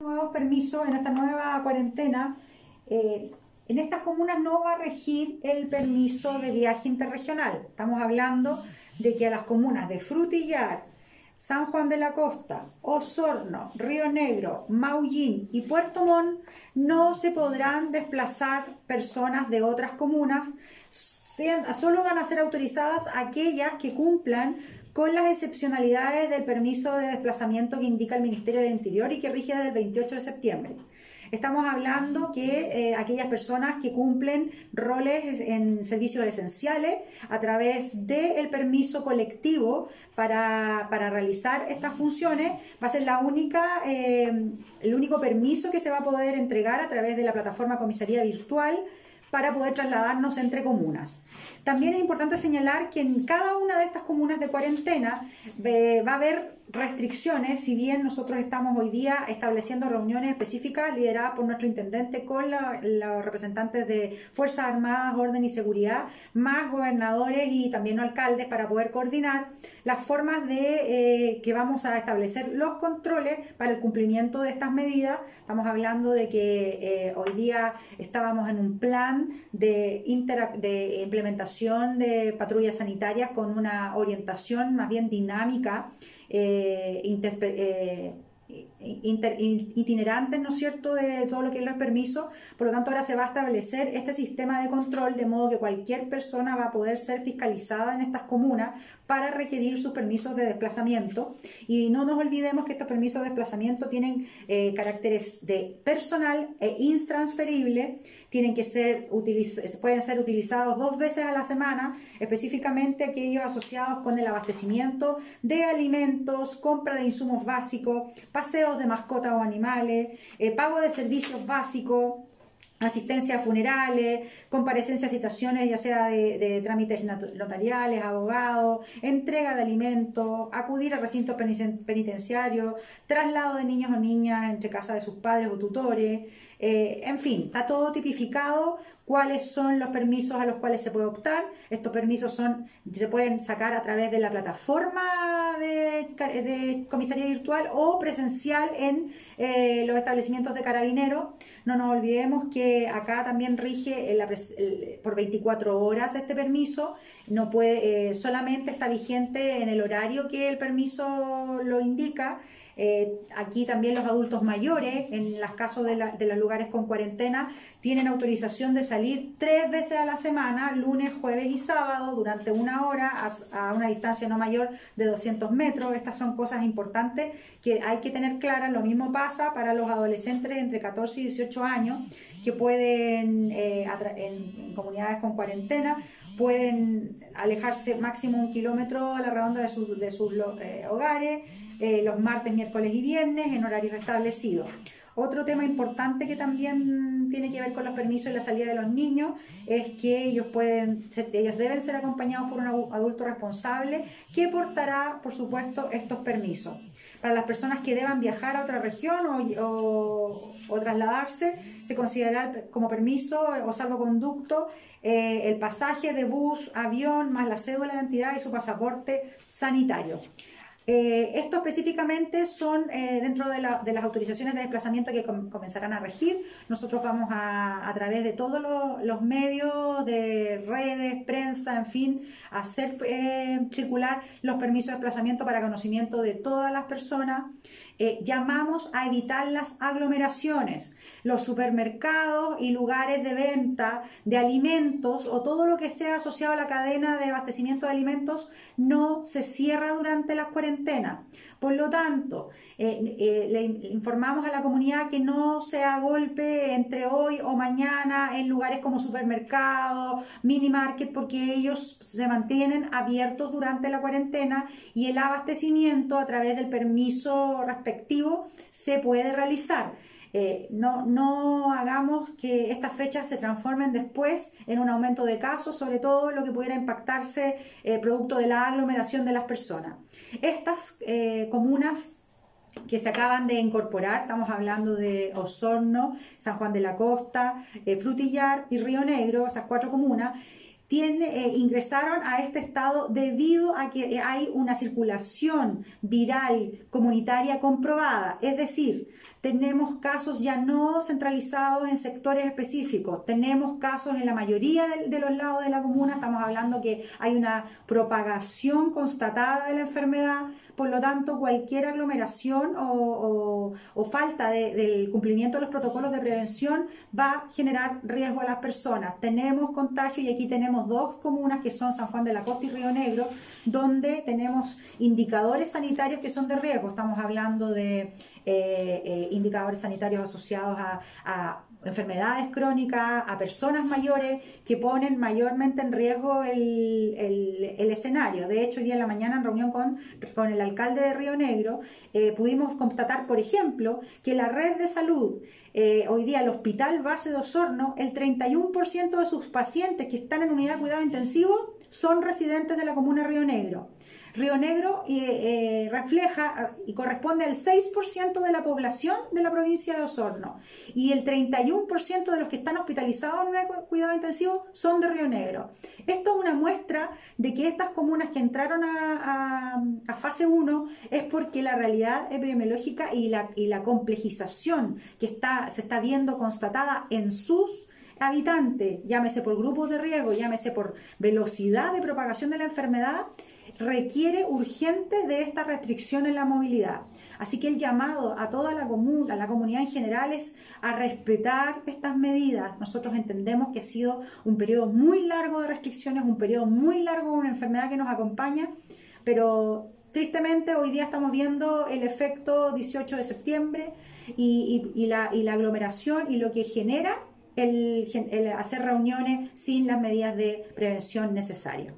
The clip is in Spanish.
nuevos permisos, en esta nueva cuarentena, eh, en estas comunas no va a regir el permiso de viaje interregional. Estamos hablando de que a las comunas de Frutillar, San Juan de la Costa, Osorno, Río Negro, Maullín y Puerto Montt no se podrán desplazar personas de otras comunas, solo van a ser autorizadas aquellas que cumplan con las excepcionalidades del permiso de desplazamiento que indica el Ministerio del Interior y que rige desde el 28 de septiembre. Estamos hablando que eh, aquellas personas que cumplen roles en servicios esenciales a través del permiso colectivo para, realizar estas funciones va a ser la única, eh, el único permiso que se va a poder entregar a través de la plataforma comisaría virtual para poder trasladarnos entre comunas. También es importante señalar que en cada una de estas comunas de cuarentena eh, va a haber restricciones, si bien nosotros estamos hoy día estableciendo reuniones específicas lideradas por nuestro intendente con los representantes de Fuerzas Armadas, Orden y Seguridad, más gobernadores y también alcaldes para poder coordinar las formas de eh, que vamos a establecer los controles para el cumplimiento de estas medidas. Estamos hablando de que eh, hoy día estábamos en un plan de, implementación de patrullas sanitarias con una orientación más bien dinámica eh, eh itinerantes, ¿no es cierto?, de todo lo que es los permisos. Por lo tanto, ahora se va a establecer este sistema de control de modo que cualquier persona va a poder ser fiscalizada en estas comunas para requerir sus permisos de desplazamiento. Y no nos olvidemos que estos permisos de desplazamiento tienen eh, caracteres de personal e intransferible, tienen que ser pueden ser utilizados dos veces a la semana, específicamente aquellos asociados con el abastecimiento de alimentos, compra de insumos básicos, de mascotas o animales, eh, pago de servicios básicos, asistencia a funerales, comparecencia a citaciones ya sea de, trámites notariales, abogados, entrega de alimentos, acudir a recintos penitenciarios, traslado de niños o niñas entre casa de sus padres o tutores, eh, en fin, está todo tipificado cuáles son los permisos a los cuales se puede optar. Estos permisos se pueden sacar a través de la plataforma de, comisaría virtual o presencial en eh, los establecimientos de carabineros. No nos olvidemos que acá también rige por 24 horas este permiso. No puede, eh, solamente está vigente en el horario que el permiso lo indica eh, aquí también los adultos mayores, en los casos de, los lugares con cuarentena, tienen autorización de salir tres veces a la semana, lunes, jueves y sábado, durante una hora, a, una distancia no mayor de 200 metros. Estas son cosas importantes que hay que tener claras. Lo mismo pasa para los adolescentes entre 14 y 18 años que pueden, eh, en, comunidades con cuarentena, pueden alejarse máximo un kilómetro a la redonda de, sus, de sus eh, hogares, eh, los martes, miércoles y viernes en horarios establecidos. Otro tema importante que también tiene que ver con los permisos y la salida de los niños es que ellos, pueden ellos deben ser acompañados por un adulto responsable que portará, por supuesto, estos permisos. Para las personas que deban viajar a otra región o, trasladarse, se considerará como permiso o salvoconducto eh, el pasaje de bus, avión, más la cédula de identidad y su pasaporte sanitario. Eh, esto específicamente son eh, dentro de, las autorizaciones de desplazamiento que comenzarán a regir. Nosotros vamos a, a través de todos los, medios de redes, prensa, en fin, hacer eh, circular los permisos de desplazamiento para conocimiento de todas las personas. Llamamos a evitar las aglomeraciones los supermercados y lugares de venta de alimentos o todo lo que sea asociado a la cadena de abastecimiento de alimentos no se cierra durante las cuarentenas. Por lo tanto, eh, eh, le informamos a la comunidad que no sea golpe entre hoy o mañana en lugares como supermercados, mini market, porque ellos se mantienen abiertos durante la cuarentena y el abastecimiento a través del permiso respectivo se puede realizar. Eh, no, no hagamos que estas fechas se transformen después en un aumento de casos, sobre todo lo que pudiera impactarse eh, producto de la aglomeración de las personas. Estas eh, comunas que se acaban de incorporar, estamos hablando de Osorno, San Juan de la Costa, Frutillar y Río Negro, esas cuatro comunas, eh, ingresaron a este estado debido a que hay una circulación viral comunitaria comprobada. Es decir, tenemos casos ya no centralizados en sectores específicos, tenemos casos en la mayoría de, los lados de la comuna, estamos hablando que hay una propagación constatada de la enfermedad, por lo tanto cualquier aglomeración o, falta del cumplimiento de los protocolos de prevención va a generar riesgo a las personas. Tenemos contagio y aquí tenemos dos comunas que son San Juan de la Costa y Río Negro, donde tenemos indicadores sanitarios que son de riesgo, estamos hablando de eh, eh, indicadores sanitarios asociados a, enfermedades crónicas, a personas mayores que ponen mayormente en riesgo el, escenario. De hecho, hoy día en la mañana en reunión con, con el alcalde de Río Negro eh, pudimos constatar, por ejemplo, que la red de salud, hoy día el Hospital Base de Osorno, el 31% de sus pacientes que están en unidad de cuidado intensivo son residentes de la comuna de Río Negro. Río Negro eh, refleja y corresponde al 6% de la población de la provincia de Osorno y el 31% de los que están hospitalizados en un cuidado intensivo son de Río Negro. Esto es una muestra de que estas comunas que entraron a, fase 1 es porque la realidad epidemiológica y la, y la complejización que está, se está viendo constatada en sus habitantes, llámese por grupos de riesgo, llámese por velocidad de propagación de la enfermedad, requiere urgente de esta restricción en la movilidad. Así que el llamado a toda la comuna, a la comunidad en general es a respetar estas medidas. Nosotros entendemos que ha sido un periodo muy largo de restricciones, un periodo muy largo de una enfermedad que nos acompaña, pero tristemente hoy día estamos viendo el efecto 18 de septiembre y, la, aglomeración y lo que genera el hacer reuniones sin las medidas de prevención necesarias.